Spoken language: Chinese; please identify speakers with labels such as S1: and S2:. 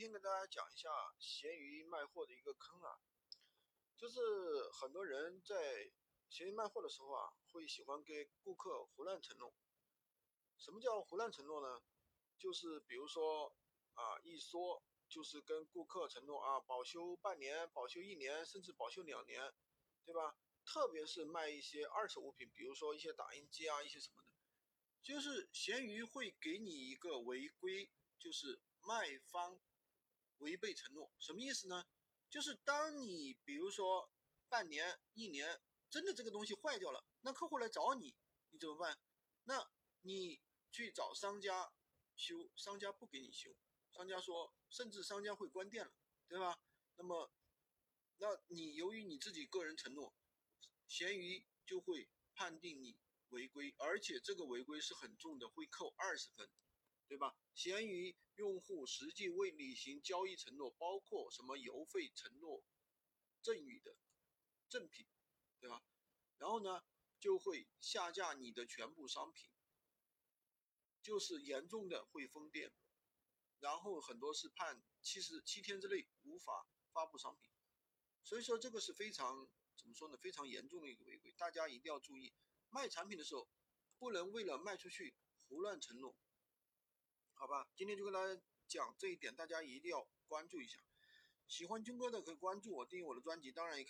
S1: 今天跟大家讲一下闲鱼卖货的一个坑啊，就是很多人在闲鱼卖货的时候啊，会喜欢给顾客胡乱承诺。什么叫胡乱承诺呢？就是比如说啊，一说就是跟顾客承诺啊，保修半年、保修一年，甚至保修两年，对吧？特别是卖一些二手物品，比如说一些打印机啊，一些什么的，就是闲鱼会给你一个违规，就是卖方违背承诺，什么意思呢？就是当你比如说半年、一年，真的这个东西坏掉了，那客户来找你，你怎么办？那你去找商家修，商家不给你修，商家说，甚至商家会关店了，对吧？那么，那你由于你自己个人承诺，闲鱼就会判定你违规，而且这个违规是很重的，会扣二十分，对吧？闲鱼用户实际未履行交易承诺，包括什么邮费承诺、赠与的赠品，对吧？然后呢，就会下架你的全部商品，就是严重的会封店，然后很多是判七十七天之内无法发布商品，所以说这个是非常怎么说呢？非常严重的一个违规，大家一定要注意，卖产品的时候不能为了卖出去胡乱承诺。好吧，今天就跟大家讲这一点，大家一定要关注一下。喜欢军哥的可以关注我，订阅我的专辑，当然也可以。